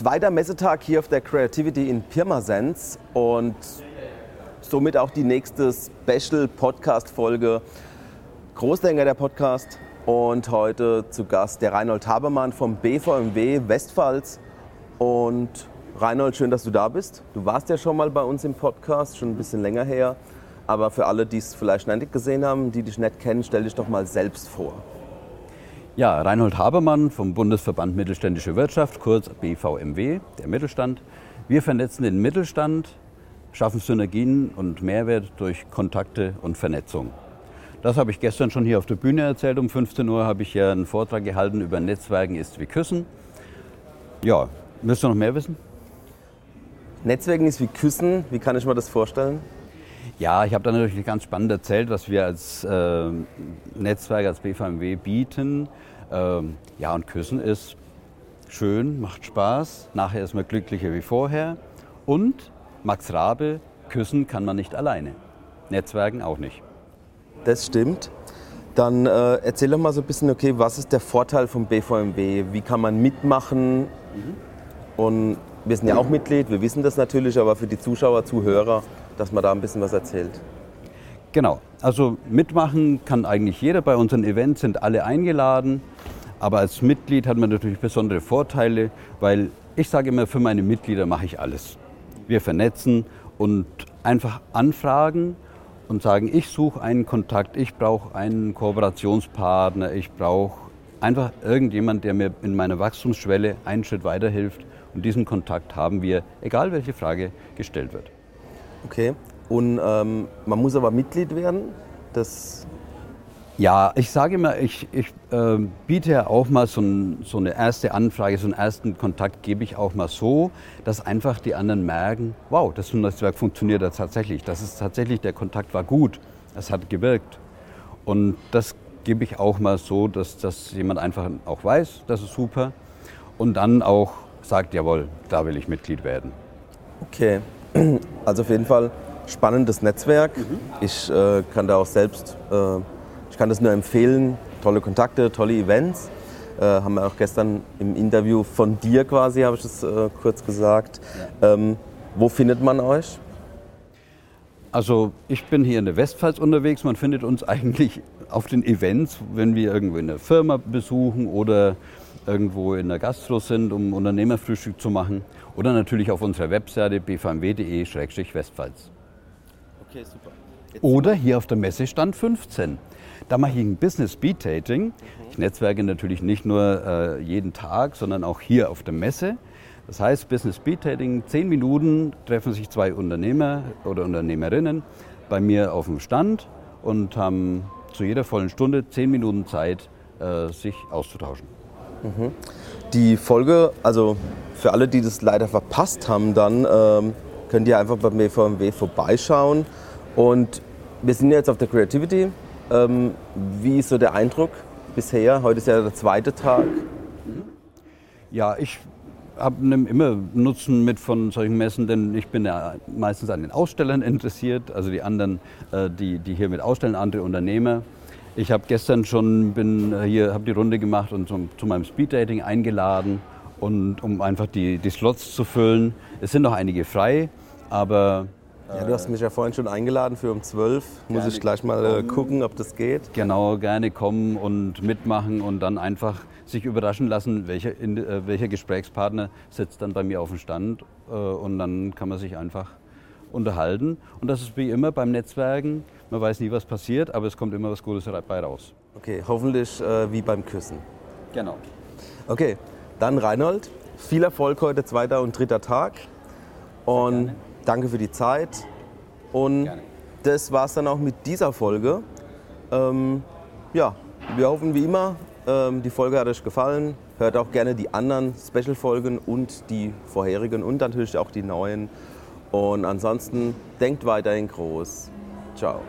zweiter Messetag hier auf der Creativity in Pirmasens und somit auch die nächste Special Podcast Folge. Großdenker der Podcast und heute zu Gast der Reinhold Habermann vom BVMW Westpfalz. Und Reinhold, schön, dass du da bist. Du warst ja schon mal bei uns im Podcast, schon ein bisschen länger her. Aber für alle, die es vielleicht nicht gesehen haben, die dich nicht kennen, stell dich doch mal selbst vor. Ja, Reinhold Habermann vom Bundesverband Mittelständische Wirtschaft, kurz BVMW, der Mittelstand. Wir vernetzen den Mittelstand, schaffen Synergien und Mehrwert durch Kontakte und Vernetzung. Das habe ich gestern schon hier auf der Bühne erzählt. Um 15 Uhr habe ich ja einen Vortrag gehalten über Netzwerken ist wie Küssen. Ja, willst du noch mehr wissen? Netzwerken ist wie Küssen. Wie kann ich mir das vorstellen? Ja, ich habe da natürlich ganz spannend erzählt, was wir als äh, Netzwerk, als BVMW bieten. Ähm, ja, und Küssen ist schön, macht Spaß. Nachher ist man glücklicher wie vorher. Und Max Rabe, Küssen kann man nicht alleine. Netzwerken auch nicht. Das stimmt. Dann äh, erzähl doch mal so ein bisschen, okay, was ist der Vorteil vom BVMW? Wie kann man mitmachen? Mhm. Und wir sind ja auch Mitglied, wir wissen das natürlich, aber für die Zuschauer, Zuhörer, dass man da ein bisschen was erzählt. Genau, also mitmachen kann eigentlich jeder. Bei unseren Events sind alle eingeladen. Aber als Mitglied hat man natürlich besondere Vorteile, weil ich sage immer, für meine Mitglieder mache ich alles. Wir vernetzen und einfach anfragen und sagen, ich suche einen Kontakt, ich brauche einen Kooperationspartner, ich brauche einfach irgendjemand, der mir in meiner Wachstumsschwelle einen Schritt weiterhilft. Und diesen Kontakt haben wir, egal welche Frage gestellt wird. Okay. Und ähm, man muss aber Mitglied werden. Das ja, ich sage immer, ich, ich äh, biete ja auch mal so, ein, so, eine erste Anfrage, so einen ersten Kontakt gebe ich auch mal so, dass einfach die anderen merken, wow, das Netzwerk funktioniert ja tatsächlich. Das ist tatsächlich, der Kontakt war gut, es hat gewirkt. Und das gebe ich auch mal so, dass, dass jemand einfach auch weiß, das ist super. Und dann auch sagt, jawohl, da will ich Mitglied werden. Okay, also auf jeden Fall spannendes Netzwerk. Mhm. Ich äh, kann da auch selbst äh, kann das nur empfehlen. Tolle Kontakte, tolle Events. Äh, haben wir auch gestern im Interview von dir quasi, habe ich das äh, kurz gesagt. Ja. Ähm, wo findet man euch? Also ich bin hier in der Westpfalz unterwegs. Man findet uns eigentlich auf den Events, wenn wir irgendwo in der Firma besuchen oder irgendwo in der Gastro sind, um Unternehmerfrühstück zu machen. Oder natürlich auf unserer Webseite bvmw.de-westpfalz. Okay, super. Jetzt oder hier auf der Messestand 15. Da mache ich ein Business Speed Dating. Ich netzwerke natürlich nicht nur äh, jeden Tag, sondern auch hier auf der Messe. Das heißt, Business Speed Dating, zehn Minuten treffen sich zwei Unternehmer oder Unternehmerinnen bei mir auf dem Stand und haben zu jeder vollen Stunde zehn Minuten Zeit, äh, sich auszutauschen. Mhm. Die Folge, also für alle, die das leider verpasst haben, dann ähm, könnt ihr einfach bei BVMW vorbeischauen. Und wir sind jetzt auf der Creativity ähm, wie ist so der Eindruck bisher? Heute ist ja der zweite Tag. Ja, ich habe immer Nutzen mit von solchen Messen, denn ich bin ja meistens an den Ausstellern interessiert, also die anderen, äh, die, die hier mit ausstellen, andere Unternehmer. Ich habe gestern schon bin äh, hier, habe die Runde gemacht und zum, zu meinem Speeddating eingeladen, und, um einfach die, die Slots zu füllen. Es sind noch einige frei, aber ja, du hast mich ja vorhin schon eingeladen für um 12. Muss ich gleich mal äh, gucken, ob das geht. Genau, gerne kommen und mitmachen und dann einfach sich überraschen lassen, welcher, äh, welcher Gesprächspartner sitzt dann bei mir auf dem Stand. Äh, und dann kann man sich einfach unterhalten. Und das ist wie immer beim Netzwerken. Man weiß nie, was passiert, aber es kommt immer was Gutes dabei raus. Okay, hoffentlich äh, wie beim Küssen. Genau. Okay, dann Reinhold. Viel Erfolg heute, zweiter und dritter Tag. Und danke für die Zeit. Und Gerne. das war es dann auch mit dieser Folge. Ähm, ja, wir hoffen wie immer, ähm, die Folge hat euch gefallen. Hört auch gerne die anderen Special-Folgen und die vorherigen und natürlich auch die neuen. Und ansonsten denkt weiterhin groß. Ciao.